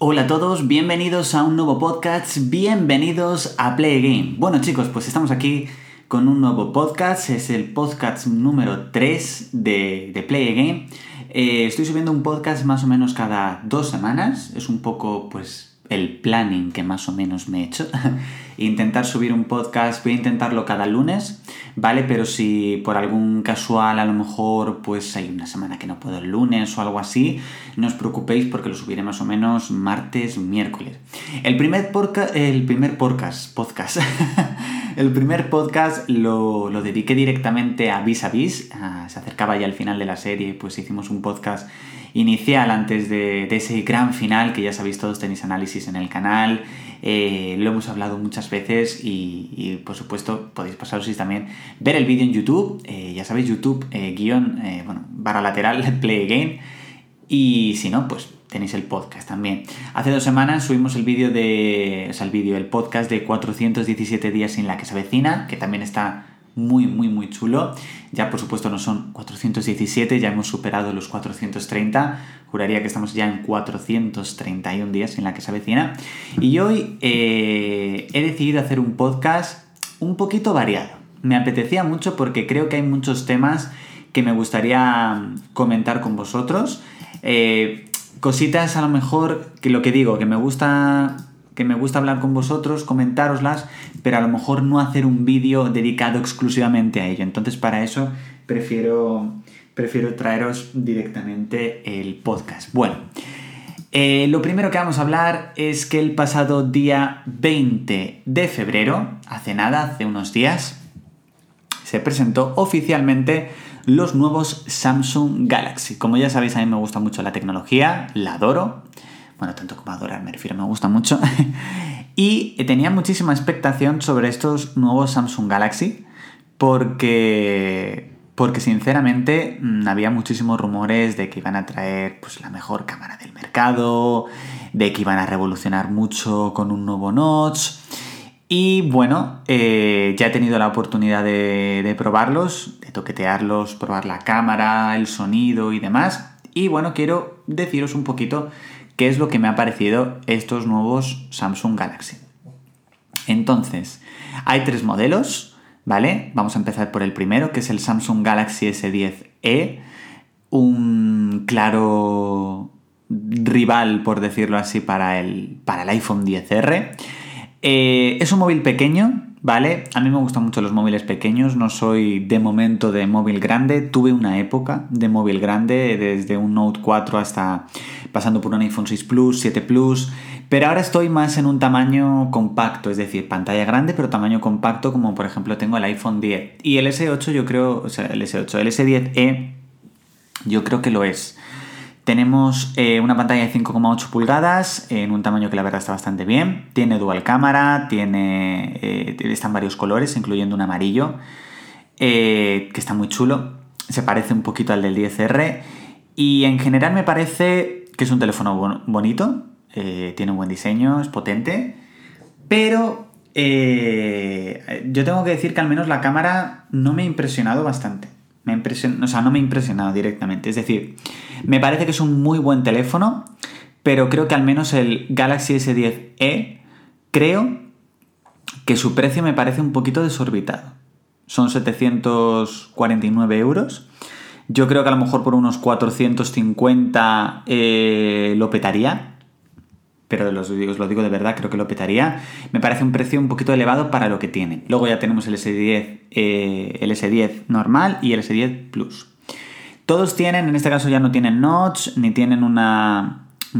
Hola a todos, bienvenidos a un nuevo podcast, bienvenidos a Play Game. Bueno chicos, pues estamos aquí con un nuevo podcast, es el podcast número 3 de, de Play Game. Eh, estoy subiendo un podcast más o menos cada dos semanas, es un poco pues el planning que más o menos me he hecho. intentar subir un podcast, voy a intentarlo cada lunes, ¿vale? Pero si por algún casual a lo mejor pues hay una semana que no puedo el lunes o algo así, no os preocupéis porque lo subiré más o menos martes, miércoles. El primer, podcast, el primer podcast, podcast, el primer podcast lo, dediqué directamente a Vis a Vis, ah, se acercaba ya al final de la serie, pues hicimos un podcast inicial antes de, ese gran final que ya sabéis todos tenéis análisis en el canal. Eh, lo hemos hablado muchas veces y, por supuesto podéis pasaros y también ver el vídeo en YouTube. Eh, ya sabéis, YouTube, eh, guion, bueno, barra lateral, play again. Y si no, pues tenéis el podcast también. Hace dos semanas subimos el vídeo de. O sea, el vídeo, el podcast de 417 días sin la que se avecina, que también está muy, muy, muy chulo. Ya por supuesto no son 417, ya hemos superado los 430. Juraría que estamos ya en 431 días en la que se avecina. Y hoy eh, he decidido hacer un podcast un poquito variado. Me apetecía mucho porque creo que hay muchos temas que me gustaría comentar con vosotros. Eh, cositas a lo mejor que lo que digo, que me gusta que me gusta hablar con vosotros, comentároslas, pero a lo mejor no hacer un vídeo dedicado exclusivamente a ello. Entonces para eso prefiero, prefiero traeros directamente el podcast. Bueno, eh, lo primero que vamos a hablar es que el pasado día 20 de febrero, hace nada, hace unos días, se presentó oficialmente los nuevos Samsung Galaxy. Como ya sabéis, a mí me gusta mucho la tecnología, la adoro bueno, tanto como adorar, me refiero, me gusta mucho. y tenía muchísima expectación sobre estos nuevos Samsung Galaxy, porque, porque sinceramente mm, había muchísimos rumores de que iban a traer pues, la mejor cámara del mercado, de que iban a revolucionar mucho con un nuevo notch. Y bueno, eh, ya he tenido la oportunidad de, de probarlos, de toquetearlos, probar la cámara, el sonido y demás. Y bueno, quiero deciros un poquito qué es lo que me ha parecido estos nuevos Samsung Galaxy. Entonces, hay tres modelos, ¿vale? Vamos a empezar por el primero, que es el Samsung Galaxy S10e, un claro rival, por decirlo así, para el, para el iPhone 10R. Eh, es un móvil pequeño, ¿vale? A mí me gustan mucho los móviles pequeños, no soy de momento de móvil grande, tuve una época de móvil grande, desde un Note 4 hasta pasando por un iPhone 6 Plus, 7 Plus, pero ahora estoy más en un tamaño compacto, es decir, pantalla grande pero tamaño compacto como por ejemplo tengo el iPhone 10 y el S8 yo creo, o sea, el S8, el S10e yo creo que lo es. Tenemos eh, una pantalla de 5,8 pulgadas en un tamaño que la verdad está bastante bien. Tiene dual cámara, tiene, eh, están varios colores, incluyendo un amarillo, eh, que está muy chulo. Se parece un poquito al del 10R. Y en general me parece que es un teléfono bonito, tiene un buen diseño, es potente. Pero yo tengo que decir que al menos la cámara no me ha impresionado bastante. Me o sea, no me ha impresionado directamente. Es decir, me parece que es un muy buen teléfono, pero creo que al menos el Galaxy S10e, creo que su precio me parece un poquito desorbitado. Son 749 euros. Yo creo que a lo mejor por unos 450 eh, lo petaría. Pero os lo digo de verdad, creo que lo petaría. Me parece un precio un poquito elevado para lo que tiene. Luego ya tenemos el S10, eh, el S10 normal y el S10 Plus. Todos tienen, en este caso ya no tienen notch, ni tienen un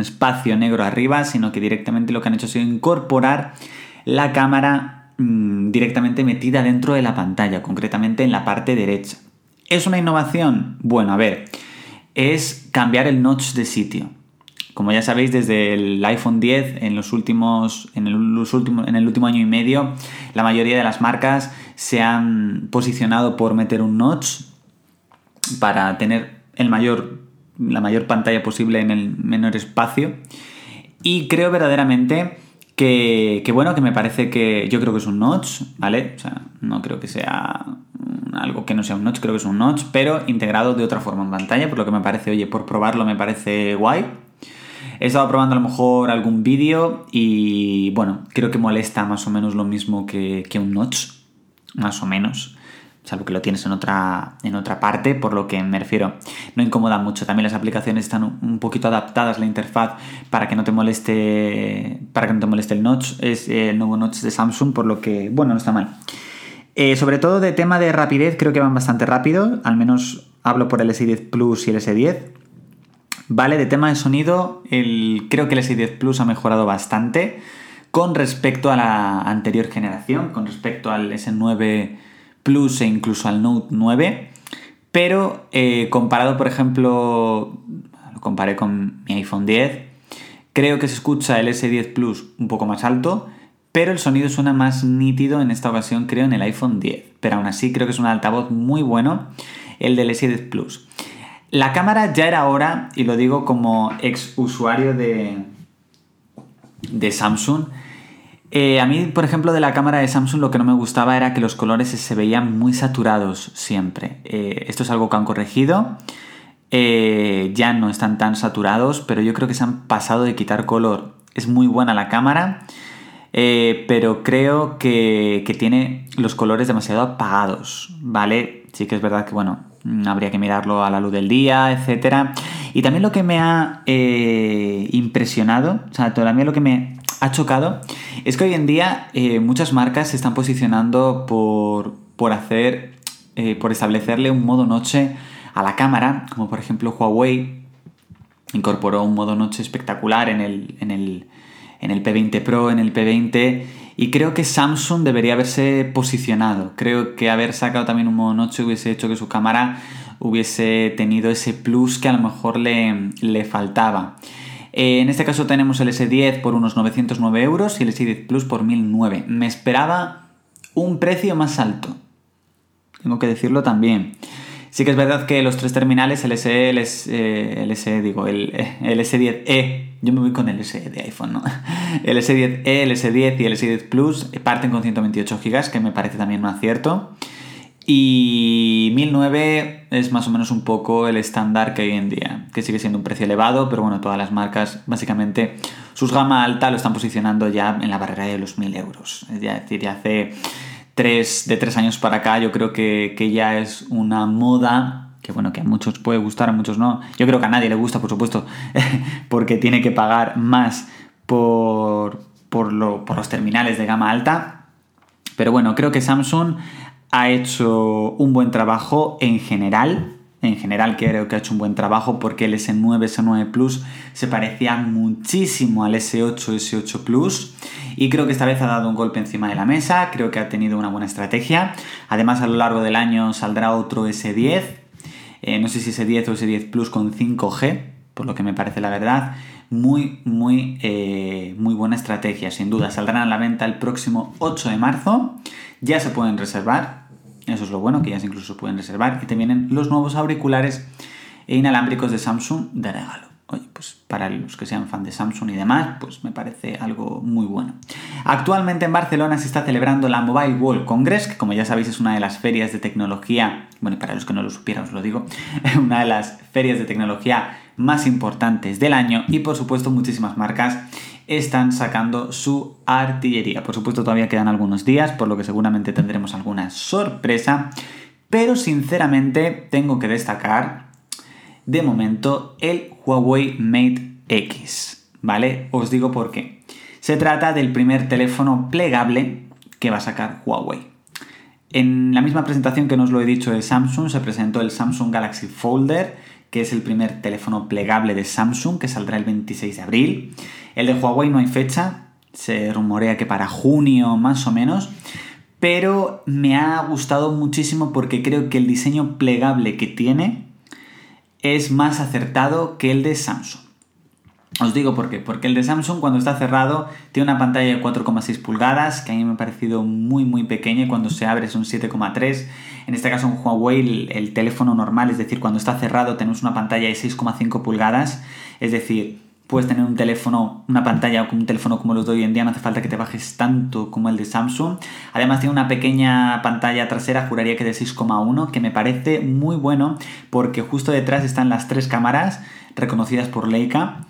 espacio negro arriba, sino que directamente lo que han hecho ha sido incorporar la cámara mm, directamente metida dentro de la pantalla, concretamente en la parte derecha. ¿Es una innovación? Bueno, a ver, es cambiar el notch de sitio. Como ya sabéis, desde el iPhone 10, en los últimos, en el, últimos, en el último año y medio, la mayoría de las marcas se han posicionado por meter un notch para tener el mayor, la mayor pantalla posible en el menor espacio. Y creo verdaderamente que, bueno, que me parece que yo creo que es un notch, ¿vale? O sea, no creo que sea algo que no sea un notch, creo que es un notch, pero integrado de otra forma en pantalla, por lo que me parece, oye, por probarlo me parece guay. He estado probando a lo mejor algún vídeo y bueno, creo que molesta más o menos lo mismo que, que un notch, más o menos salvo que lo tienes en otra, en otra parte, por lo que me refiero, no incomoda mucho. También las aplicaciones están un poquito adaptadas la interfaz para que no te moleste, para que no te moleste el notch, es el nuevo notch de Samsung, por lo que, bueno, no está mal. Eh, sobre todo de tema de rapidez, creo que van bastante rápido, al menos hablo por el S10 Plus y el S10. Vale, de tema de sonido, creo que el S10 Plus ha mejorado bastante con respecto a la anterior generación, con respecto al S9 Plus e incluso al Note 9, pero eh, comparado, por ejemplo, lo comparé con mi iPhone 10, creo que se escucha el S10 Plus un poco más alto, pero el sonido suena más nítido en esta ocasión, creo, en el iPhone 10. Pero aún así creo que es un altavoz muy bueno el del S10 Plus. La cámara ya era hora, y lo digo como ex usuario de, de Samsung, eh, a mí, por ejemplo, de la cámara de Samsung lo que no me gustaba era que los colores se veían muy saturados siempre. Eh, esto es algo que han corregido. Eh, ya no están tan saturados, pero yo creo que se han pasado de quitar color. Es muy buena la cámara, pero creo que, que, tiene los colores demasiado apagados, ¿vale? Sí que es verdad que, bueno, habría que mirarlo a la luz del día, etc. Y también lo que me ha impresionado, o sea, todavía lo que me ha chocado es que hoy en día eh, muchas marcas se están posicionando por, por hacer, eh, por establecerle un modo noche a la cámara, como por ejemplo Huawei incorporó un modo noche espectacular en el, en el, en el P20 Pro, en el P20, y creo que Samsung debería haberse posicionado. Creo que haber sacado también un modo noche hubiese hecho que su cámara hubiese tenido ese plus que a lo mejor le, le faltaba. Eh, en este caso tenemos el S10 por unos 909 euros y el S10 Plus por 1009. Me esperaba un precio más alto. Tengo que decirlo también. Sí que es verdad que los tres terminales, el SE, el, S, el S, digo, el, el S10e, yo me voy con el SE de iPhone, ¿no? El S10e, el S10 y el S10 Plus parten con 128 GB, que me parece también un acierto. Y 1009 es más o menos un poco el estándar que hay en día, que sigue siendo un precio elevado, pero bueno, todas las marcas básicamente sus gama alta lo están posicionando ya en la barrera de los 1000 euros. Es decir, ya hace tres, de tres años para acá yo creo que, ya es una moda que bueno, que a muchos puede gustar, a muchos no. Yo creo que a nadie le gusta, por supuesto, porque tiene que pagar más por, por, por los terminales de gama alta. Pero bueno, creo que Samsung ha hecho un buen trabajo en general. En general creo que ha hecho un buen trabajo porque el S9, S9 Plus se parecía muchísimo al S8, S8 Plus y creo que esta vez ha dado un golpe encima de la mesa, creo que ha tenido una buena estrategia. Además a lo largo del año saldrá otro S10, eh, no sé si S10 o S10 Plus con 5G, por lo que me parece la verdad. Muy, muy, eh, muy buena estrategia, sin duda. Saldrán a la venta el próximo 8 de marzo. Ya se pueden reservar, eso es lo bueno, que ya incluso se pueden reservar. Y te vienen los nuevos auriculares inalámbricos de Samsung de regalo. Oye, pues para los que sean fan de Samsung y demás, pues me parece algo muy bueno. Actualmente en Barcelona se está celebrando la Mobile World Congress, que como ya sabéis es una de las ferias de tecnología, bueno, para los que no lo supieran os lo digo, una de las ferias de tecnología más importantes del año y por supuesto muchísimas marcas están sacando su artillería. Por supuesto todavía quedan algunos días, por lo que seguramente tendremos alguna sorpresa, pero sinceramente tengo que destacar de momento el Huawei Mate X, ¿vale? Os digo por qué. Se trata del primer teléfono plegable que va a sacar Huawei. En la misma presentación que nos lo he dicho de Samsung, se presentó el Samsung Galaxy Folder, que es el primer teléfono plegable de Samsung, que saldrá el 26 de abril. El de Huawei no hay fecha, se rumorea que para junio más o menos, pero me ha gustado muchísimo porque creo que el diseño plegable que tiene es más acertado que el de Samsung. Os digo por qué, porque el de Samsung cuando está cerrado tiene una pantalla de 4,6 pulgadas, que a mí me ha parecido muy muy pequeña y cuando se abre es un 7,3. En este caso en Huawei el, el, teléfono normal, es decir, cuando está cerrado tenemos una pantalla de 6,5 pulgadas, es decir, puedes tener un teléfono, una pantalla un teléfono como los de hoy en día, no hace falta que te bajes tanto como el de Samsung. Además tiene una pequeña pantalla trasera, juraría que de 6,1, que me parece muy bueno porque justo detrás están las tres cámaras reconocidas por Leica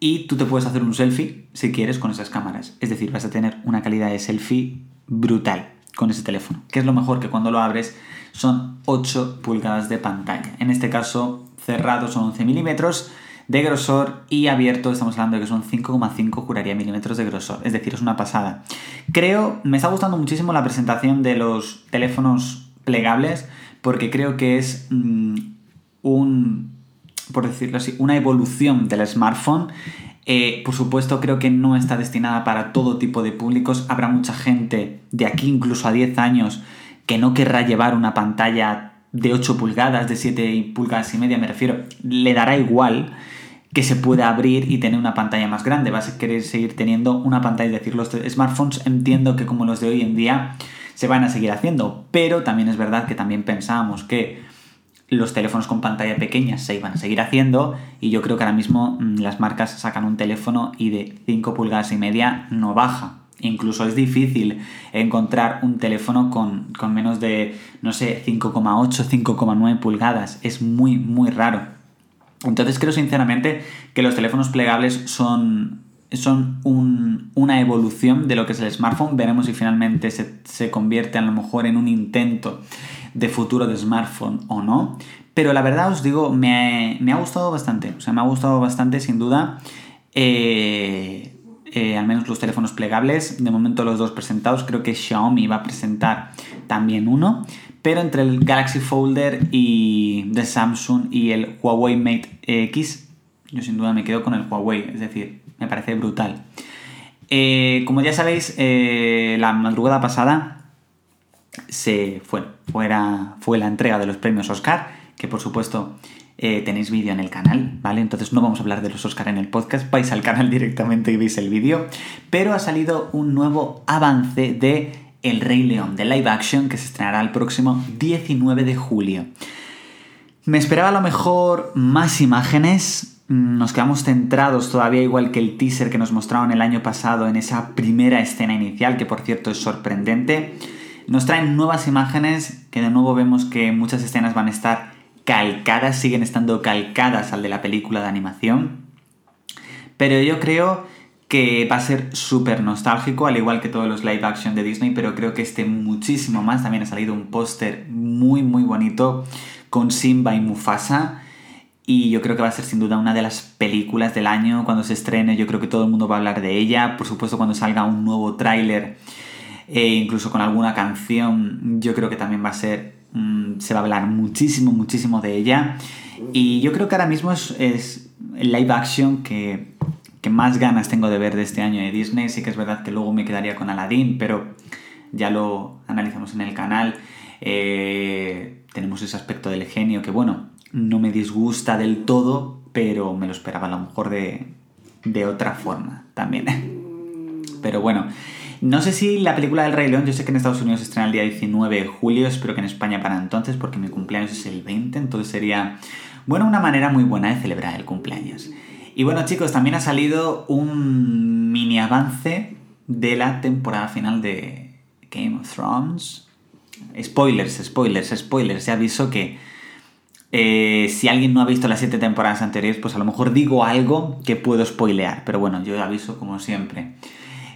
y tú te puedes hacer un selfie si quieres con esas cámaras. Es decir, vas a tener una calidad de selfie brutal con ese teléfono. Que es lo mejor que cuando lo abres son 8 pulgadas de pantalla. En este caso, cerrado son 11 milímetros de grosor y abierto estamos hablando de que son 5,5 juraría milímetros de grosor. Es decir, es una pasada. Creo, me está gustando muchísimo la presentación de los teléfonos plegables porque creo que es mm, un, por decirlo así, una evolución del smartphone. Eh, por supuesto, creo que no está destinada para todo tipo de públicos. Habrá mucha gente de aquí incluso a 10 años que no querrá llevar una pantalla de 8 pulgadas, de 7 pulgadas y media, me refiero, le dará igual que se pueda abrir y tener una pantalla más grande. Vas a querer seguir teniendo una pantalla, es decir, los smartphones entiendo que como los de hoy en día se van a seguir haciendo, pero también es verdad que también pensábamos que los teléfonos con pantalla pequeña se iban a seguir haciendo y yo creo que ahora mismo mm, las marcas sacan un teléfono y de 5 pulgadas y media no baja. Incluso es difícil encontrar un teléfono con, con menos de, no sé, 5,8, 5,9 pulgadas. Es muy, muy raro. Entonces creo sinceramente que los teléfonos plegables son, son una evolución de lo que es el smartphone. Veremos si finalmente se, convierte a lo mejor en un intento de futuro de smartphone o no. Pero la verdad os digo, me, ha gustado bastante. O sea, me ha gustado bastante sin duda. Eh, eh, al menos los teléfonos plegables. De momento los dos presentados. Creo que Xiaomi va a presentar también uno pero entre el Galaxy Folder y de Samsung y el Huawei Mate X, yo sin duda me quedo con el Huawei, es decir, me parece brutal. Eh, como ya sabéis, eh, la madrugada pasada se fue, fuera, fue la entrega de los premios Oscar, que por supuesto eh, tenéis vídeo en el canal, ¿vale? Entonces no vamos a hablar de los Oscar en el podcast, vais al canal directamente y veis el vídeo, pero ha salido un nuevo avance de el Rey León de live action que se estrenará el próximo 19 de julio. Me esperaba a lo mejor más imágenes, nos quedamos centrados todavía igual que el teaser que nos mostraron el año pasado en esa primera escena inicial, que por cierto es sorprendente. Nos traen nuevas imágenes, que de nuevo vemos que muchas escenas van a estar calcadas, siguen estando calcadas al de la película de animación. Pero yo creo que va a ser súper nostálgico, al igual que todos los live action de Disney, pero creo que este muchísimo más. También ha salido un póster muy, muy bonito con Simba y Mufasa. Y yo creo que va a ser sin duda una de las películas del año cuando se estrene. Yo creo que todo el mundo va a hablar de ella. Por supuesto, cuando salga un nuevo tráiler, e incluso con alguna canción, yo creo que también va a ser. Mm, se va a hablar muchísimo, muchísimo de ella. Y yo creo que ahora mismo es, es live action que más ganas tengo de ver de este año de Disney. Sí que es verdad que luego me quedaría con Aladdin, pero ya lo analizamos en el canal. Eh, tenemos ese aspecto del genio que, bueno, no me disgusta del todo, pero me lo esperaba a lo mejor de, de otra forma también. Pero bueno, no sé si la película del Rey León, yo sé que en Estados Unidos se estrena el día 19 de julio, espero que en España para entonces, porque mi cumpleaños es el 20, entonces sería, bueno, una manera muy buena de celebrar el cumpleaños. Y bueno chicos, también ha salido un mini avance de la temporada final de Game of Thrones. Spoilers, spoilers, spoilers. Ya aviso que eh, si alguien no ha visto las siete temporadas anteriores, pues a lo mejor digo algo que puedo spoilear. Pero bueno, yo aviso como siempre.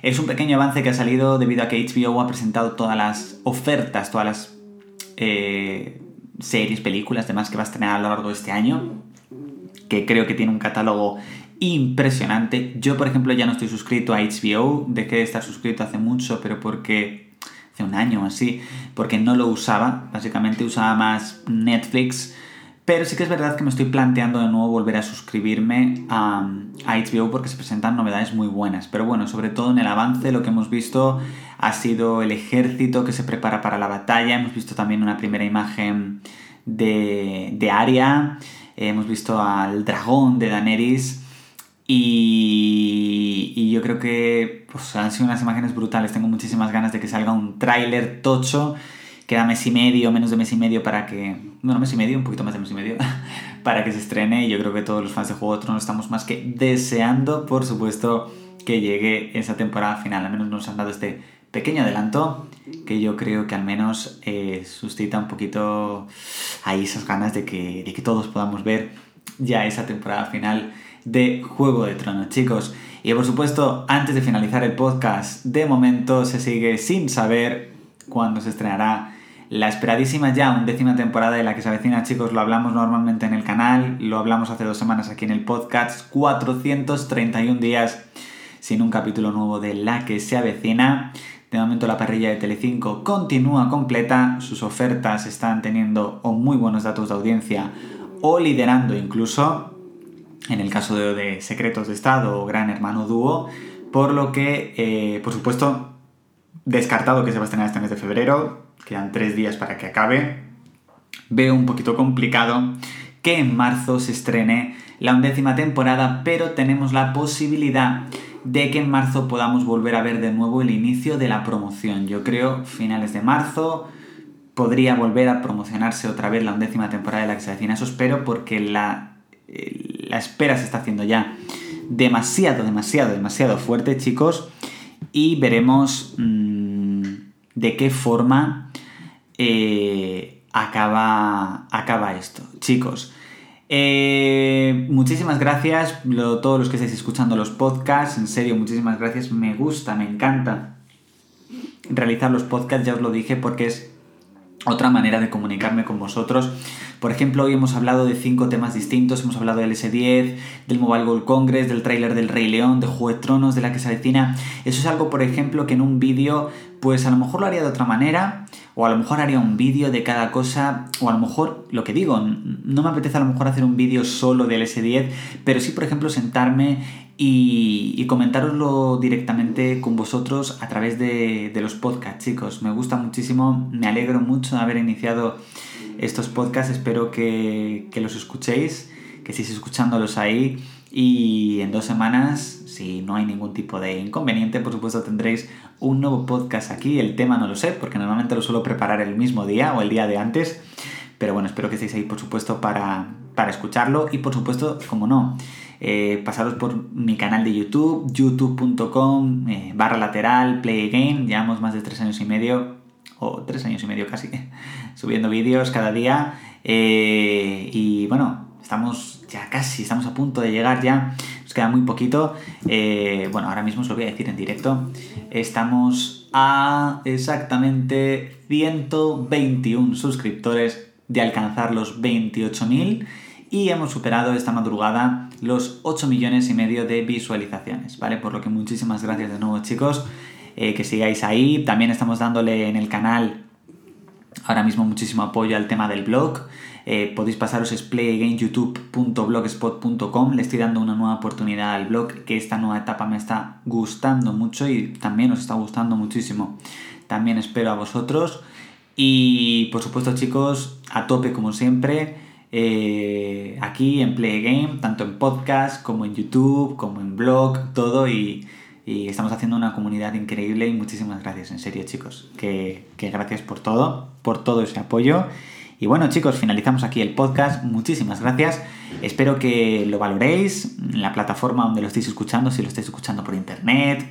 Es un pequeño avance que ha salido debido a que HBO ha presentado todas las ofertas, todas las eh, series, películas, demás que va a estrenar a lo largo de este año que creo que tiene un catálogo impresionante. Yo, por ejemplo, ya no estoy suscrito a HBO, dejé de estar suscrito hace mucho, pero porque hace un año o así, porque no lo usaba, básicamente usaba más Netflix, pero sí que es verdad que me estoy planteando de nuevo volver a suscribirme a, HBO porque se presentan novedades muy buenas. Pero bueno, sobre todo en el avance lo que hemos visto ha sido el ejército que se prepara para la batalla. Hemos visto también una primera imagen de, de Aria. Eh, hemos visto al dragón de Daenerys. Y, yo creo que pues, han sido unas imágenes brutales. Tengo muchísimas ganas de que salga un tráiler tocho. Queda mes y medio, menos de mes y medio para que. Bueno, mes y medio, un poquito más de mes y medio. para que se estrene. Y yo creo que todos los fans de Juego de Tronos estamos más que deseando, por supuesto, que llegue esa temporada final. Al menos nos han dado este pequeño adelanto que yo creo que al menos eh, suscita un poquito ahí esas ganas de que, de que todos podamos ver ya esa temporada final de Juego de Tronos, chicos. Y por supuesto, antes de finalizar el podcast, de momento se sigue sin saber cuándo se estrenará la esperadísima ya undécima temporada de la que se avecina, chicos, lo hablamos normalmente en el canal, lo hablamos hace dos semanas aquí en el podcast, 431 días sin un capítulo nuevo de la que se avecina. De momento la parrilla de Telecinco continúa completa, sus ofertas están teniendo o muy buenos datos de audiencia o liderando incluso, en el caso de, Secretos de Estado o Gran Hermano Dúo, por lo que, eh, por supuesto, descartado que se va a estrenar este mes de febrero, quedan tres días para que acabe, veo un poquito complicado que en marzo se estrene la undécima temporada, pero tenemos la posibilidad de que en marzo podamos volver a ver de nuevo el inicio de la promoción. Yo creo finales de marzo podría volver a promocionarse otra vez la undécima temporada de la que se. Eso espero porque la, eh, la espera se está haciendo ya demasiado, demasiado, demasiado fuerte, chicos. Y veremos mmm, de qué forma eh, acaba, acaba esto. Chicos, eh, muchísimas gracias a todos los que estáis escuchando los podcasts. En serio, muchísimas gracias. Me gusta, me encanta realizar los podcasts, ya os lo dije, porque es otra manera de comunicarme con vosotros. Por ejemplo, hoy hemos hablado de cinco temas distintos. Hemos hablado del S10, del Mobile World Congress, del tráiler del Rey León, de Juego de Tronos, de la que se avecina. Eso es algo, por ejemplo, que en un vídeo, pues a lo mejor lo haría de otra manera, o a lo mejor haría un vídeo de cada cosa, o a lo mejor, lo que digo, no me apetece a lo mejor hacer un vídeo solo del S10, pero sí, por ejemplo, sentarme y, y comentároslo directamente con vosotros a través de, de los podcasts, chicos. Me gusta muchísimo, me alegro mucho de haber iniciado estos podcasts. Espero que, los escuchéis, que estéis escuchándolos ahí. Y en dos semanas, si no hay ningún tipo de inconveniente, por supuesto tendréis un nuevo podcast aquí. El tema no lo sé, porque normalmente lo suelo preparar el mismo día o el día de antes. Pero bueno, espero que estéis ahí, por supuesto, para, escucharlo. Y por supuesto, como no, eh, pasaros por mi canal de YouTube, youtube.com eh, barra lateral, play game. Llevamos más de tres años y medio o tres años y medio casi, subiendo vídeos cada día. Eh, y bueno, estamos ya casi, estamos a punto de llegar ya, nos queda muy poquito. Eh, bueno, ahora mismo os lo voy a decir en directo. Estamos a exactamente 121 suscriptores de alcanzar los 28.000 y hemos superado esta madrugada los 8 millones y medio de visualizaciones, ¿vale? Por lo que muchísimas gracias de nuevo chicos. Eh, que sigáis ahí. También estamos dándole en el canal ahora mismo muchísimo apoyo al tema del blog. Eh, podéis pasaros es playagameyoutube.blogspot.com. Le estoy dando una nueva oportunidad al blog, que esta nueva etapa me está gustando mucho y también os está gustando muchísimo. También espero a vosotros. Y por supuesto, chicos, a tope como siempre. Eh, aquí en Play Game, tanto en podcast como en YouTube, como en blog, todo y y estamos haciendo una comunidad increíble y muchísimas gracias, en serio chicos, que, gracias por todo, por todo ese apoyo. Y bueno chicos, finalizamos aquí el podcast, muchísimas gracias, espero que lo valoréis la plataforma donde lo estéis escuchando, si lo estáis escuchando por internet,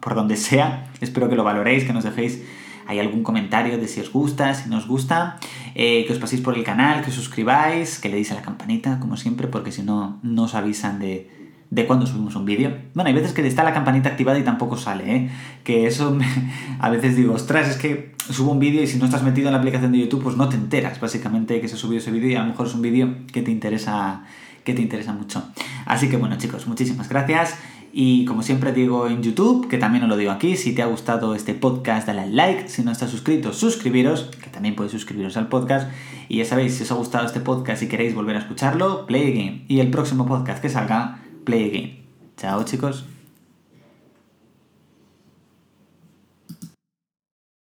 por donde sea, espero que lo valoréis, que nos dejéis hay algún comentario de si os gusta, si no os gusta, eh, que os paséis por el canal, que os suscribáis, que le deis a la campanita, como siempre, porque si no, no os avisan de, de cuando subimos un vídeo. Bueno, hay veces que está la campanita activada y tampoco sale, ¿eh? Que eso a veces digo, ostras, es que subo un vídeo y si no estás metido en la aplicación de YouTube, pues no te enteras básicamente que se ha subido ese vídeo y a lo mejor es un vídeo que te interesa que te interesa mucho. Así que bueno, chicos, muchísimas gracias. Y como siempre digo en YouTube, que también os lo digo aquí, si te ha gustado este podcast, dale al like. Si no estás suscrito, suscribiros, que también podéis suscribiros al podcast. Y ya sabéis, si os ha gustado este podcast y queréis volver a escucharlo, play game. Y el próximo podcast que salga, play again. Chao chicos.